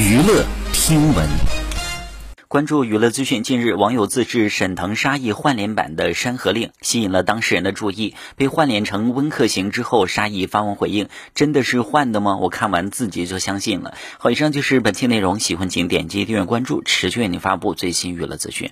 娱乐听闻关注娱乐资讯。近日，网友自制沈腾沙溢换脸版的《山河令》吸引了当事人的注意，被换脸成温客行之后，沙溢发文回应：‘真的是换的吗？’我看完自己就相信了。好，以上就是本期内容，喜欢请点击订阅关注，持续为您发布最新娱乐资讯。